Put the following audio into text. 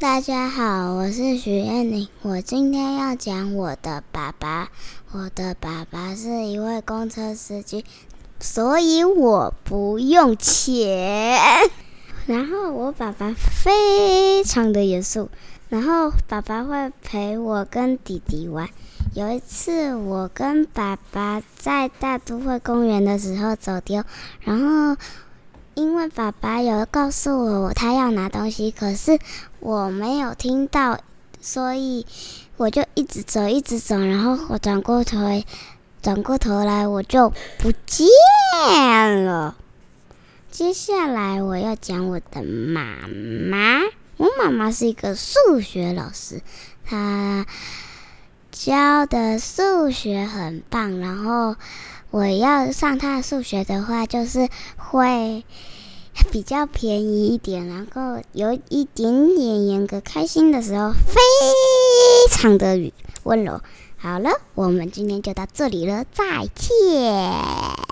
大家好，我是许燕玲。我今天要讲我的爸爸。我的爸爸是一位公车司机，所以我不用钱。然后我爸爸非常的严肃。然后爸爸会陪我跟弟弟玩。有一次，我跟爸爸在大都会公园的时候走丢，然后。爸爸有告诉我他要拿东西，可是我没有听到，所以我就一直走，一直走，然后我转过头，转过头来我就不见了。接下来我要讲我的妈妈，我妈妈是一个数学老师，她教的数学很棒，然后。我要上他的数学的话，就是会比较便宜一点，然后有一点点严格。开心的时候，非常的温柔。好了，我们今天就到这里了，再见。